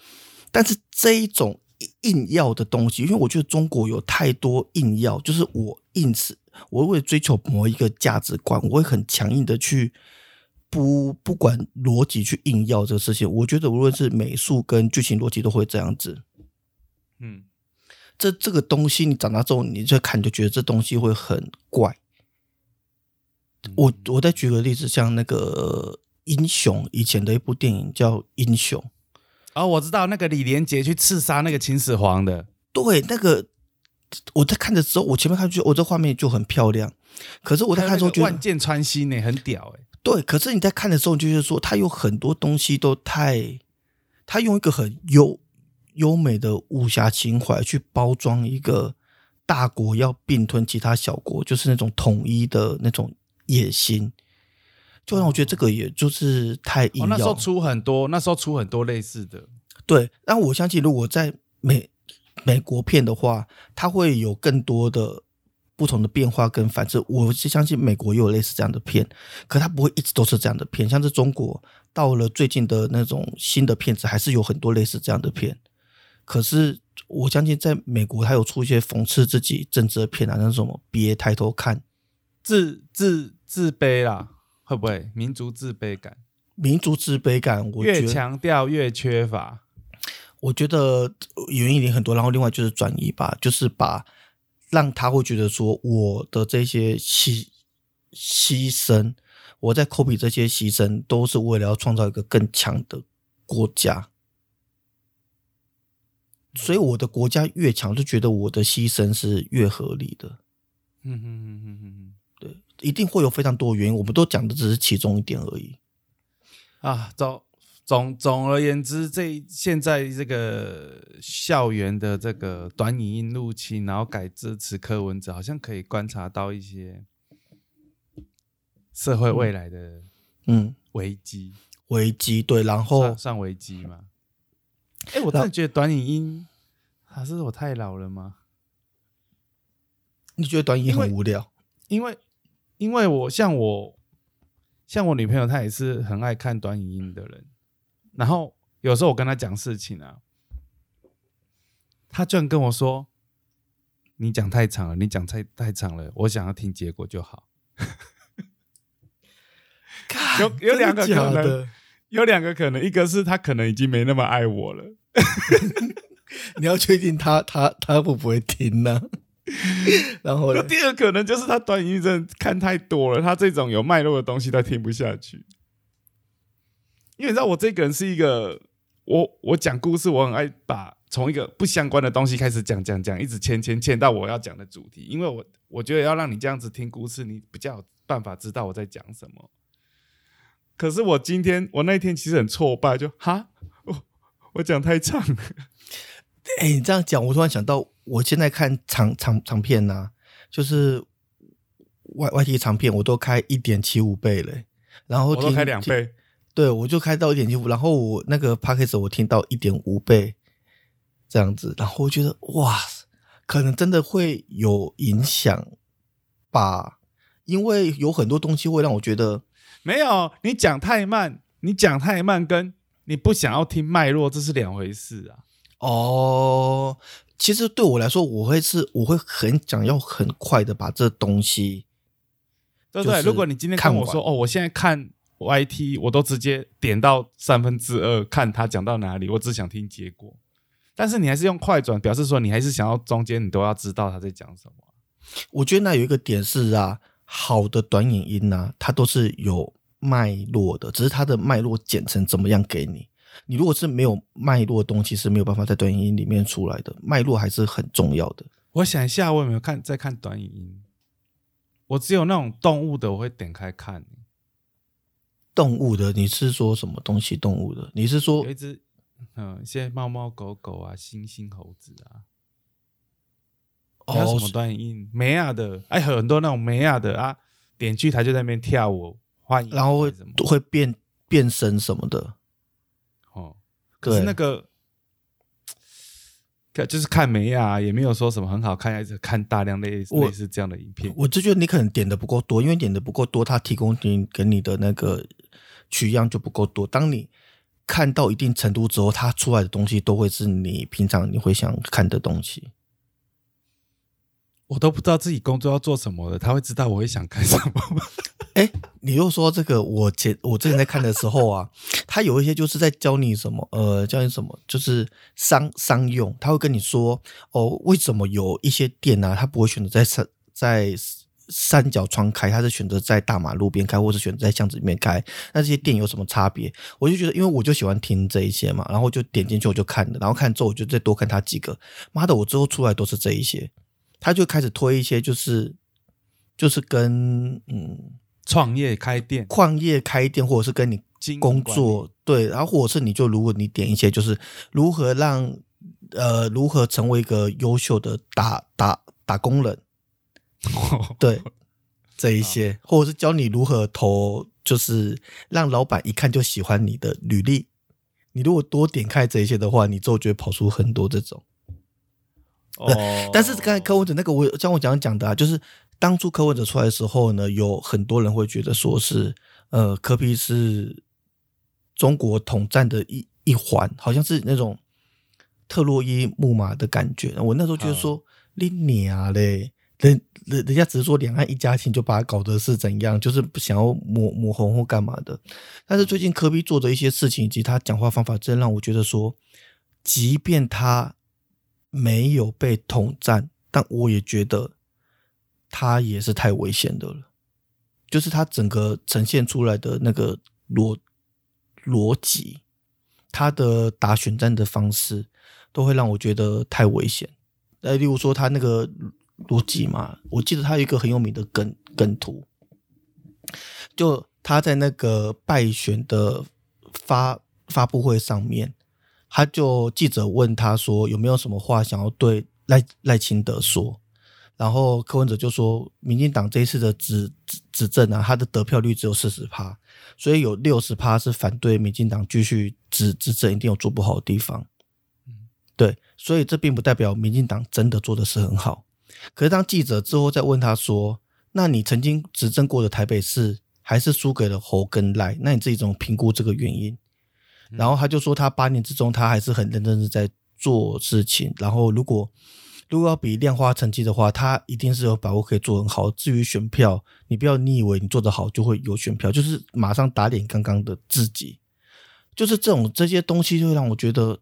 但是这一种硬要的东西，因为我觉得中国有太多硬要，就是我硬是我为了追求某一个价值观，我会很强硬的去不不管逻辑去硬要这个事情，我觉得无论是美术跟剧情逻辑都会这样子。
嗯，
这这个东西你长大之后，你再看就觉得这东西会很怪。我我再举个例子，像那个英雄以前的一部电影叫《英雄》，
哦，我知道那个李连杰去刺杀那个秦始皇的，
对，那个我在看的时候，我前面看就我这画面就很漂亮，可是我在看的时候觉得
万箭穿心呢，很屌哎。
对，可是你在看的时候，就是说他有很多东西都太，他用一个很优优美的武侠情怀去包装一个大国要并吞其他小国，就是那种统一的那种野心，就让我觉得这个也就是太硬要。
那时候出很多，那时候出很多类似的。
对，但我相信如果在美美国片的话，它会有更多的。不同的变化跟反制，我是相信美国也有类似这样的片，可它不会一直都是这样的片。像是中国到了最近的那种新的片子，还是有很多类似这样的片。可是我相信在美国，它有出一些讽刺自己政治的片啊，那种别抬头看，
自自自卑啦，会不会民族自卑感？
民族自卑感，我
越强调越缺乏。
我觉得原因也很多，然后另外就是转移吧，就是把。让他会觉得说，我的这些牺牺牲，我在科比这些牺牲，都是为了要创造一个更强的国家。所以我的国家越强，就觉得我的牺牲是越合理的。嗯嗯嗯嗯嗯，对，一定会有非常多的原因，我们都讲的只是其中一点而已。
啊，总。总总而言之，这现在这个校园的这个短影音入侵，然后改支持柯文哲，好像可以观察到一些社会未来的嗯危机
危机对，然后
算危机吗？哎，我真的觉得短影音还是我太老了吗？
你觉得短影音很无聊？
因为因为我像我像我女朋友，她也是很爱看短影音的人。然后有时候我跟她讲事情啊，她居然跟我说：“你讲太长了，你讲太太长了，我想要听结果就好。”有有两个可能，有两个可能，一个是她可能已经没那么爱我了。*laughs*
你要确定她她她会不会听呢？*laughs* 然后
第二可能就是他短音真的看太多了，他这种有脉络的东西他听不下去。因为你知道我这个人是一个，我我讲故事我很爱把从一个不相关的东西开始讲讲讲，一直牵牵牵到我要讲的主题。因为我我觉得要让你这样子听故事，你比较有办法知道我在讲什么。可是我今天我那天其实很挫败，就哈，我我讲太长。
哎，你这样讲，我突然想到，我现在看长长长片呐，就是外外地长片，我都开一点七五倍嘞，然后我
都开两倍。
对，我就开到一点七五，然后我那个 p a c k a g e 我听到一点五倍这样子，然后我觉得哇，可能真的会有影响吧，因为有很多东西会让我觉得
没有你讲太慢，你讲太慢跟你不想要听脉络这是两回事啊。
哦，其实对我来说，我会是我会很想要很快的把这东西，
对对，如果你今天看我说哦，我现在看。Y T 我都直接点到三分之二，看他讲到哪里，我只想听结果。但是你还是用快转，表示说你还是想要中间你都要知道他在讲什么。
我觉得那有一个点是啊，好的短影音呢，它都是有脉络的，只是它的脉络剪成怎么样给你。你如果是没有脉络的东西，是没有办法在短影音里面出来的。脉络还是很重要的。
我想一下，我有没有看在看短影音？我只有那种动物的，我会点开看。
动物的，你是说什么东西？动物的，你是说
有一只，嗯，一些猫猫狗狗啊，猩猩猴子啊，还有什么短音美亚的？哎，很多那种美亚的啊，点剧台就在那边跳舞，欢迎，
然后会会变变身什么的。
哦，可是那个，*tsk* 就是看美亚，也没有说什么很好看，还是看大量类类似这样的影片。
我就觉得你可能点的不够多，因为点的不够多，它提供你给你的那个。取样就不够多。当你看到一定程度之后，它出来的东西都会是你平常你会想看的东西。
我都不知道自己工作要做什么的，他会知道我会想干什么吗？*laughs*
哎，你又说这个，我前我之前在看的时候啊，他有一些就是在教你什么，呃，教你什么，就是商商用，他会跟你说，哦，为什么有一些店啊，他不会选择在三在三角窗开，他是选择在大马路边开，或者选择在巷子里面开，那这些店有什么差别？我就觉得，因为我就喜欢听这一些嘛，然后就点进去我就看了，然后看之后我就再多看他几个，妈的，我之后出来都是这一些，他就开始推一些，就是就是跟嗯。
创业开店，
创业开店，或者是跟你工作对，然后或者是你就如果你点一些，就是如何让呃如何成为一个优秀的打打打工人，*laughs* 对这一些，或者是教你如何投，就是让老板一看就喜欢你的履历。你如果多点开这一些的话，你之后就会跑出很多这种。哦，但是刚才柯文哲那个，我像我讲讲的啊，就是。当初柯文哲出来的时候呢，有很多人会觉得说是，呃，柯比是中国统战的一一环，好像是那种特洛伊木马的感觉。我那时候觉得说，你娘嘞，人人人家只是说两岸一家亲，就把它搞得是怎样，就是不想要抹抹红或干嘛的。但是最近柯比做的一些事情以及他讲话方法，真让我觉得说，即便他没有被统战，但我也觉得。他也是太危险的了，就是他整个呈现出来的那个逻逻辑，他的打选战的方式，都会让我觉得太危险。呃，例如说他那个逻辑嘛，我记得他有一个很有名的梗梗图，就他在那个败选的发发布会上面，他就记者问他说有没有什么话想要对赖赖清德说。然后柯文哲就说，民进党这一次的执执政啊，他的得票率只有四十趴，所以有六十趴是反对民进党继续执执政，一定有做不好的地方。对，所以这并不代表民进党真的做的是很好。可是当记者之后再问他说，那你曾经执政过的台北市还是输给了侯跟赖，那你自己怎么评估这个原因？然后他就说，他八年之中他还是很认真的在做事情。然后如果如果要比量化成绩的话，他一定是有把握可以做很好。至于选票，你不要你以为你做得好就会有选票，就是马上打脸刚刚的自己，就是这种这些东西就会让我觉得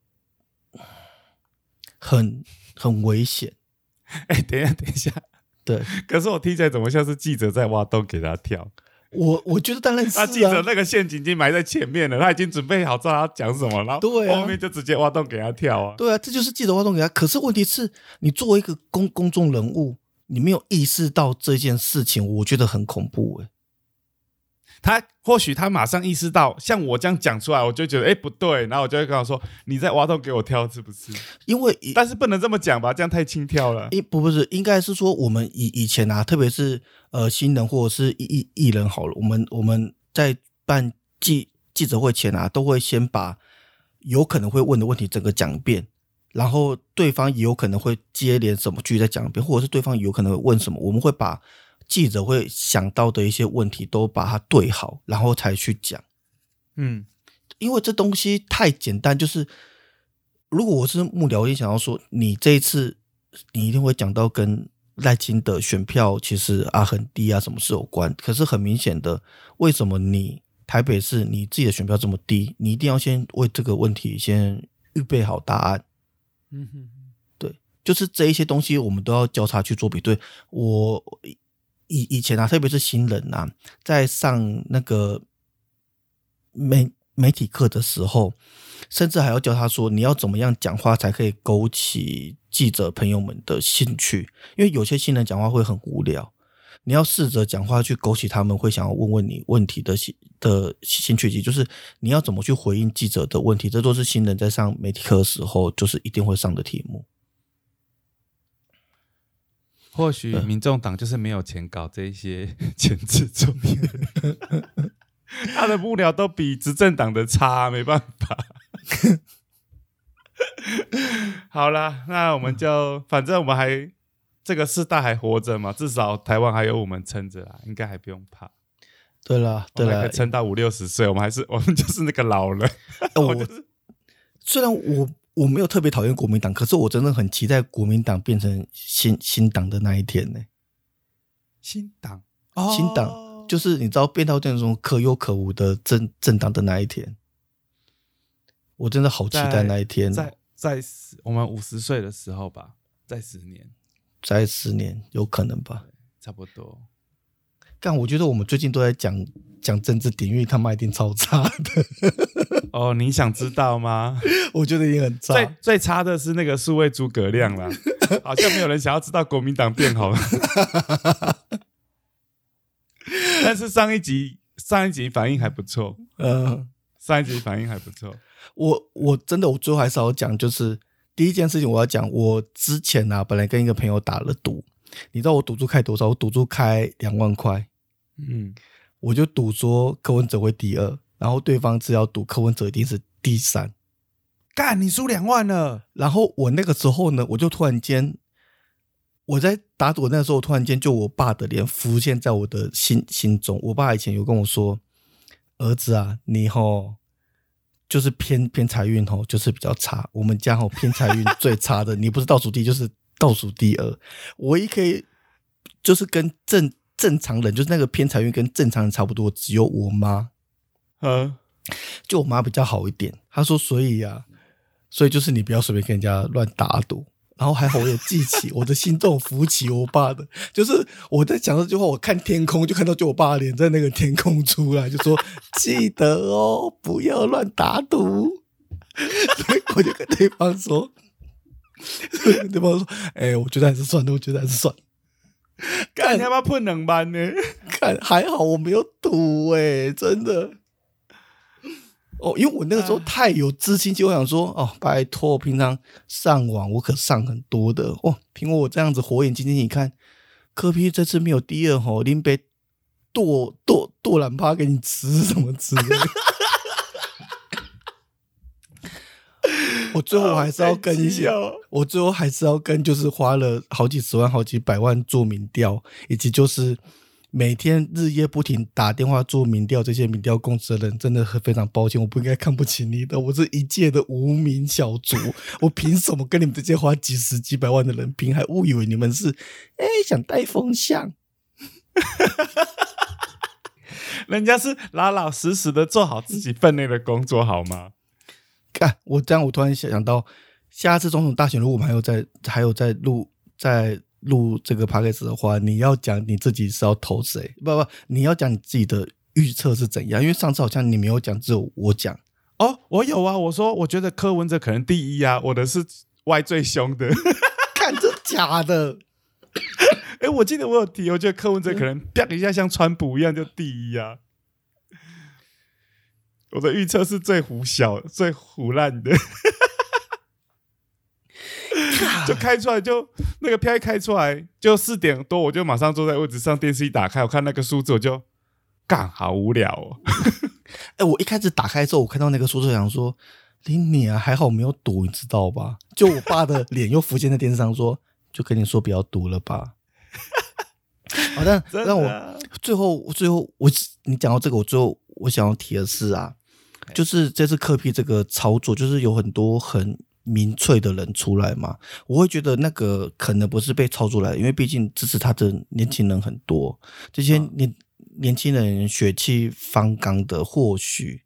很很危险。*laughs*
哎，等一下，等一下，
对，
可是我听起来怎么像是记者在挖洞给他跳？
我我觉得当然是啊，
记者那个陷阱已经埋在前面了，他已经准备好知道他讲什么，了，对后面就直接挖洞给他跳啊。
对啊，这就是记者挖洞给他。可是问题是你作为一个公公众人物，你没有意识到这件事情，我觉得很恐怖哎。
他或许他马上意识到，像我这样讲出来，我就觉得哎不对，然后我就会跟他说：“你在挖洞给我挑是不是？”
因为
但是不能这么讲吧，这样太轻佻了。
一不不是，应该是说我们以以前啊，特别是呃新人或者是艺艺艺人好了，我们我们在办记记者会前啊，都会先把有可能会问的问题整个讲一遍，然后对方也有可能会接连什么继续再讲一遍，或者是对方有可能会问什么，我们会把。记者会想到的一些问题，都把它对好，然后才去讲。嗯，因为这东西太简单，就是如果我是幕僚，我也想要说，你这一次你一定会讲到跟赖清德选票其实啊很低啊什么事有关。可是很明显的，为什么你台北市你自己的选票这么低？你一定要先为这个问题先预备好答案。嗯哼，对，就是这一些东西，我们都要交叉去做比对。我。以以前啊，特别是新人啊，在上那个媒媒体课的时候，甚至还要教他说，你要怎么样讲话才可以勾起记者朋友们的兴趣？因为有些新人讲话会很无聊，你要试着讲话去勾起他们会想要问问你问题的兴的兴趣，就是你要怎么去回应记者的问题，这都是新人在上媒体课的时候就是一定会上的题目。
或许民众党就是没有钱搞这一些 *laughs* 前置作业，*laughs* 他的幕僚都比执政党的差，没办法。*laughs* 好了，那我们就反正我们还这个世代还活着嘛，至少台湾还有我们撑着啦，应该还不用怕。
对了，对了，
撑到五六十岁，我们还是我们就是那个老人。我
虽然我我没有特别讨厌国民党，可是我真的很期待国民党变成新新党的那一天呢。
新党，哦
新党就是你知道变到这种可有可无的政政党的那一天，我真的好期待那一天。
在在我们五十岁的时候吧，在十年，
在十年有可能吧，
差不多。
但我觉得我们最近都在讲讲政治典狱，他妈一定超差的。*laughs*
哦，你想知道吗？*laughs*
我觉得已经很差。
最最差的是那个数位诸葛亮啦，*laughs* 好像没有人想要知道国民党变好了。但是上一集上一集反应还不错，嗯，上一集反应还不错。
我我真的我最后还是要讲，就是第一件事情我要讲，我之前呢本来跟一个朋友打了赌，你知道我赌注开多少？我赌注开两万块。嗯，我就赌说柯文哲会第二，然后对方只要赌柯文哲一定是第三，
干你输两万了。
然后我那个时候呢，我就突然间我在打赌那时候，突然间就我爸的脸浮现在我的心心中。我爸以前有跟我说：“儿子啊，你吼就是偏偏财运吼就是比较差，我们家吼偏财运最差的，你不是倒数第一就是倒数第二，唯一可以就是跟正。”正常人就是那个偏财运跟正常人差不多，只有我妈，嗯，就我妈比较好一点。她说：“所以呀，所以就是你不要随便跟人家乱打赌。”然后还好我有记起，我的心动浮起我爸的，就是我在讲这句话，我看天空就看到就我爸脸在那个天空出来，就说：“记得哦，不要乱打赌。”所以我就跟对方说：“对方说，哎，我觉得还是算了，我觉得还是算。” *laughs*
看你要不要碰两班呢？*laughs*
看还好我没有赌哎，真的。哦，因为我那个时候太有自信，就想说哦，拜托，平常上网我可上很多的哦。凭我这样子火眼金睛，你看科比这次没有第二吼，林北剁剁剁懒趴给你吃什么吃？我最后还是要跟一下，我最后还是要跟，就是花了好几十万、好几百万做民调，以及就是每天日夜不停打电话做民调，这些民调公司的人真的很非常抱歉，我不应该看不起你的，我是一届的无名小卒，我凭什么跟你们这些花几十几百万的人拼，还误以为你们是哎想带风向？*laughs*
人家是老老实实的做好自己分内的工作，好吗？
看我这样，我突然想想到，下次总统大选如果我们还有在还有在录在录这个 p a c k a g e 的话，你要讲你自己是要投谁？不不，你要讲你自己的预测是怎样？因为上次好像你没有讲，只有我讲。
哦，我有啊，我说我觉得柯文哲可能第一啊，我的是歪最凶的，*laughs*
看这假的。*laughs*
哎，我记得我有提，我觉得柯文哲可能啪一下像川普一样就第一啊。我的预测是最胡小、最胡烂的，*laughs* 就开出来就那个票一开出来就四点多，我就马上坐在位置上，电视一打开，我看那个数字，我就干，好无聊哦。
哎，我一开始打开之后，我看到那个数字，想说林你啊，还好没有赌，你知道吧？就我爸的 *laughs* 脸又浮现在电视上，说就跟你说不要赌了吧。*laughs* 好，但让我最后最后我你讲到这个，我最后我想要提的是啊。就是这次科批这个操作，就是有很多很民粹的人出来嘛，我会觉得那个可能不是被操作来的，因为毕竟支持他的年轻人很多，这些年年轻人血气方刚的，或许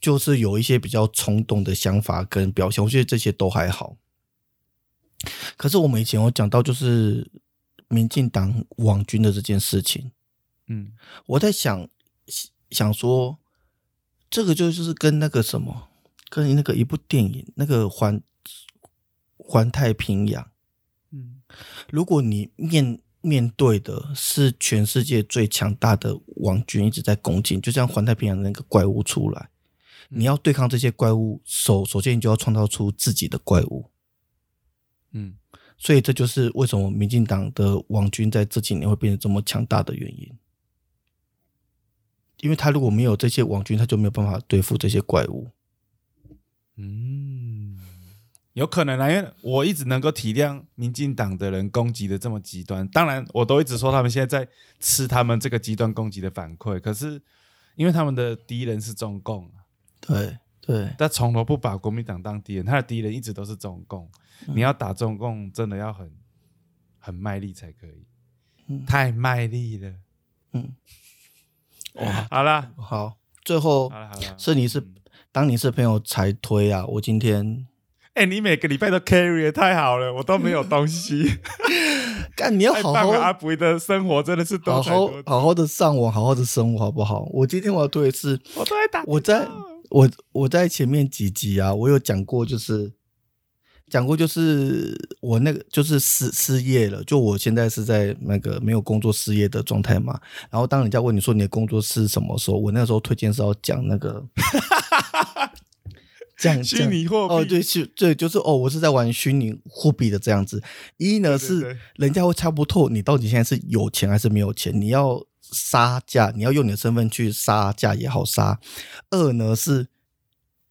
就是有一些比较冲动的想法跟表现，我觉得这些都还好。可是我们以前有讲到，就是民进党网军的这件事情，嗯，我在想想说。这个就是跟那个什么，跟那个一部电影，那个环环太平洋，嗯，如果你面面对的是全世界最强大的王军一直在攻击，就像环太平洋那个怪物出来，你要对抗这些怪物，首首先你就要创造出自己的怪物，嗯，所以这就是为什么民进党的王军在这几年会变得这么强大的原因。因为他如果没有这些网军，他就没有办法对付这些怪物。
嗯，有可能啊，因为我一直能够体谅民进党的人攻击的这么极端。当然，我都一直说他们现在在吃他们这个极端攻击的反馈。可是，因为他们的敌人是中共啊
对对，
他从头不把国民党当敌人，他的敌人一直都是中共。你要打中共，真的要很很卖力才可以，
嗯
太卖力了。
嗯，哇，*laughs*
好啦，
好，最后
好了，好了。
是你是当你是朋友才推啊，我今天
哎、你每个礼拜都 carry 也太好了，我都没有东西。*laughs*
干，你要好
好阿
好
布的生活真的是多
好好。好好的上网，好好的生活，好不好？我今天我要推的是，
我都在打，
我在我我在前面几集啊，我有讲过，就是讲过，就是我那个就是失失业了，就我现在是在那个没有工作失业的状态嘛。然后当人家问你说你的工作是什么时候，我那时候推荐是要讲那个 *laughs* 讲
虚拟货币
哦，对，是，对，就是哦，我是在玩虚拟货币的这样子。一呢是人家会猜不透你到底现在是有钱还是没有钱，你要杀价，你要用你的身份去杀价也好杀。二呢是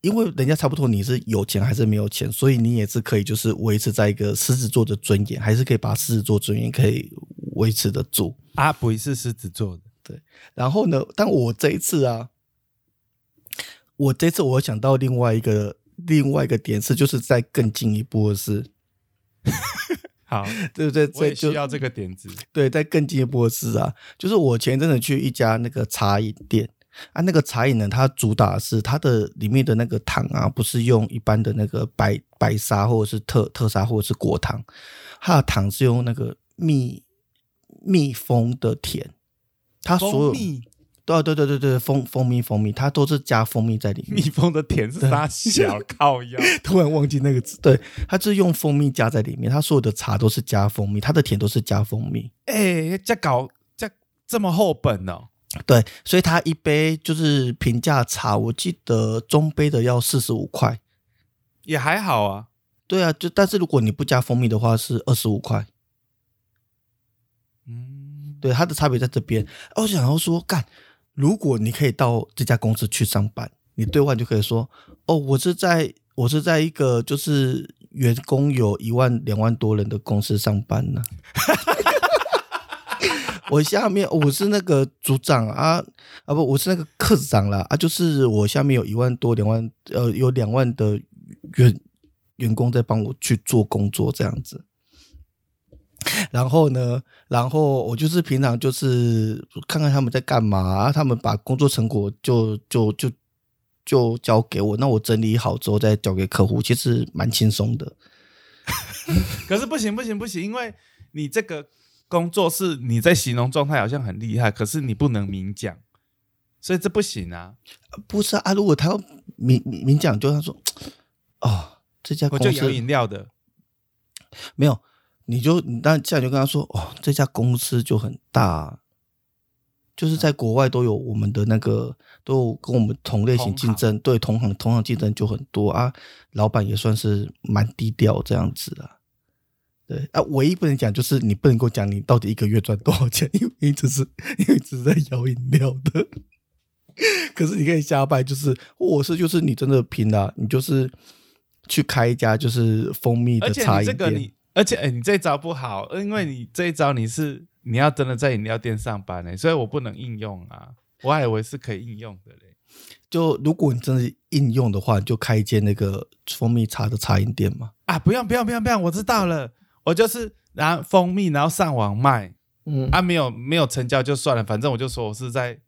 因为人家差不多你是有钱还是没有钱，所以你也是可以就是维持在一个狮子座的尊严，还是可以把狮子座尊严可以维持得住。
阿布是狮子座的，对
然后呢，但我这一次啊，我这次我想到另外一个另外一个点是，就是在更进一步的是，*laughs*
好，*laughs*
对不对？
我也需要这个点子。
对，在更进一步的是啊，就是我前一阵子去一家那个茶饮店啊，那个茶饮呢，它主打的是它的里面的那个糖啊，不是用一般的那个白白砂或者是特特砂或者是果糖，它的糖是用那个蜜蜜蜂的甜，它所有
蜂蜜，
对啊对对对对蜂蜂蜜蜂蜜，它都是加蜂蜜在里面
蜜。蜂的甜是啥小 *laughs* 靠腰？*laughs*
突然忘记那个字，对，它是用蜂蜜加在里面，它所有的茶都是加蜂蜜，它的甜都是加蜂蜜。
哎，这搞这这么厚本哦。
对，所以它一杯就是平价茶，我记得中杯的要四十五块。
也还好啊，
对啊，就但是如果你不加蜂蜜的话是二十五块。
嗯，
对，它的差别在这边。啊我想要说，干，如果你可以到这家公司去上班，你对外就可以说，哦，我是在我是在一个就是员工有一万两万多人的公司上班呢。*laughs* 我下面我是那个组长啊啊不，我是那个科长啦啊，就是我下面有一万多两万呃有两万的员员工在帮我去做工作这样子。然后呢，然后我就是平常就是看看他们在干嘛，啊他们把工作成果就就就就交给我，那我整理好之后再交给客户，其实蛮轻松的。*laughs*
可是不行不行不行，因为你这个工作是你在形容状态好像很厉害，可是你不能明讲，所以这不行啊。
不是啊，如果他要明明明讲，就他说哦，这家公司
我就有饮料的，
没有，你就你那这样就跟他说哦，这家公司就很大，就是在国外都有我们的那个，都有跟我们同类型竞争，对同行同行竞争就很多啊。老板也算是蛮低调这样子啊。对啊，唯一不能讲就是你不能够讲你到底一个月赚多少钱，*laughs* 因为你只是 *laughs* 因为只是在摇饮料的。可是你可以瞎掰，就是我是就是你真的拼了、你就是去开一家就是蜂蜜的茶饮店。
而且哎、你这一招不好，因为你这一招你是你要真的在饮料店上班呢、所以我不能应用啊。我还以为是可以应用的嘞。
就如果你真的应用的话，你就开一间那个蜂蜜茶的茶饮店嘛。
啊，不用不用不用不用，我知道了，我就是拿蜂蜜，然后上网卖
嗯
啊，没有没有成交就算了，反正我就说我是在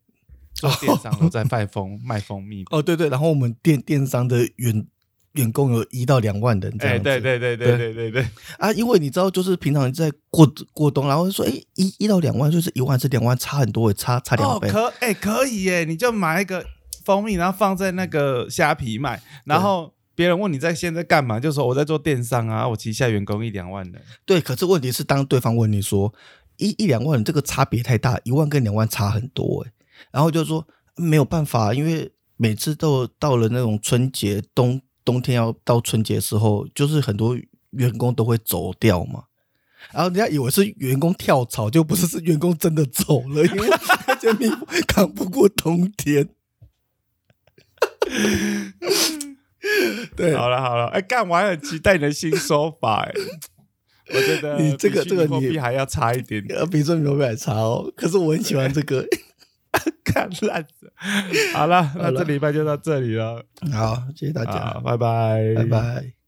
做电商，*laughs* 我在卖蜂卖蜂蜜。
哦，对对，然后我们电电商的员员工有一到两万人这
哎、
样子。
对对对对对对对，
啊，因为你知道，就是平常你在过过冬，然后说，哎，一一到两万就是一万，是两万，差很多，差差两
哦，可哎、可以耶，你就买一个蜂蜜，然后放在那个虾皮卖，然后别人问你在现在干嘛，就说我在做电商啊，我旗下员工一两万人。
对，可是问题是，当对方问你说一一两万，这个差别太大，一万跟两万差很多，哎，然后就说没有办法，因为每次都到了那种春节冬冬天要到春节时候，就是很多员工都会走掉嘛。然后人家以为是员工跳槽，就不是是员工真的走了，因为那些蜜蜂扛不过冬天。*laughs* *laughs* 对，
好了好了，哎、干，我还很期待你的新说法哎。*laughs* 我觉得
你这个这个你
还要差一点点。
呃，比说你会不会差哦？可是我很喜欢这个，*laughs*
看烂子。好了，那这礼拜就到这里了。
好，谢谢大家，
拜拜，
拜拜。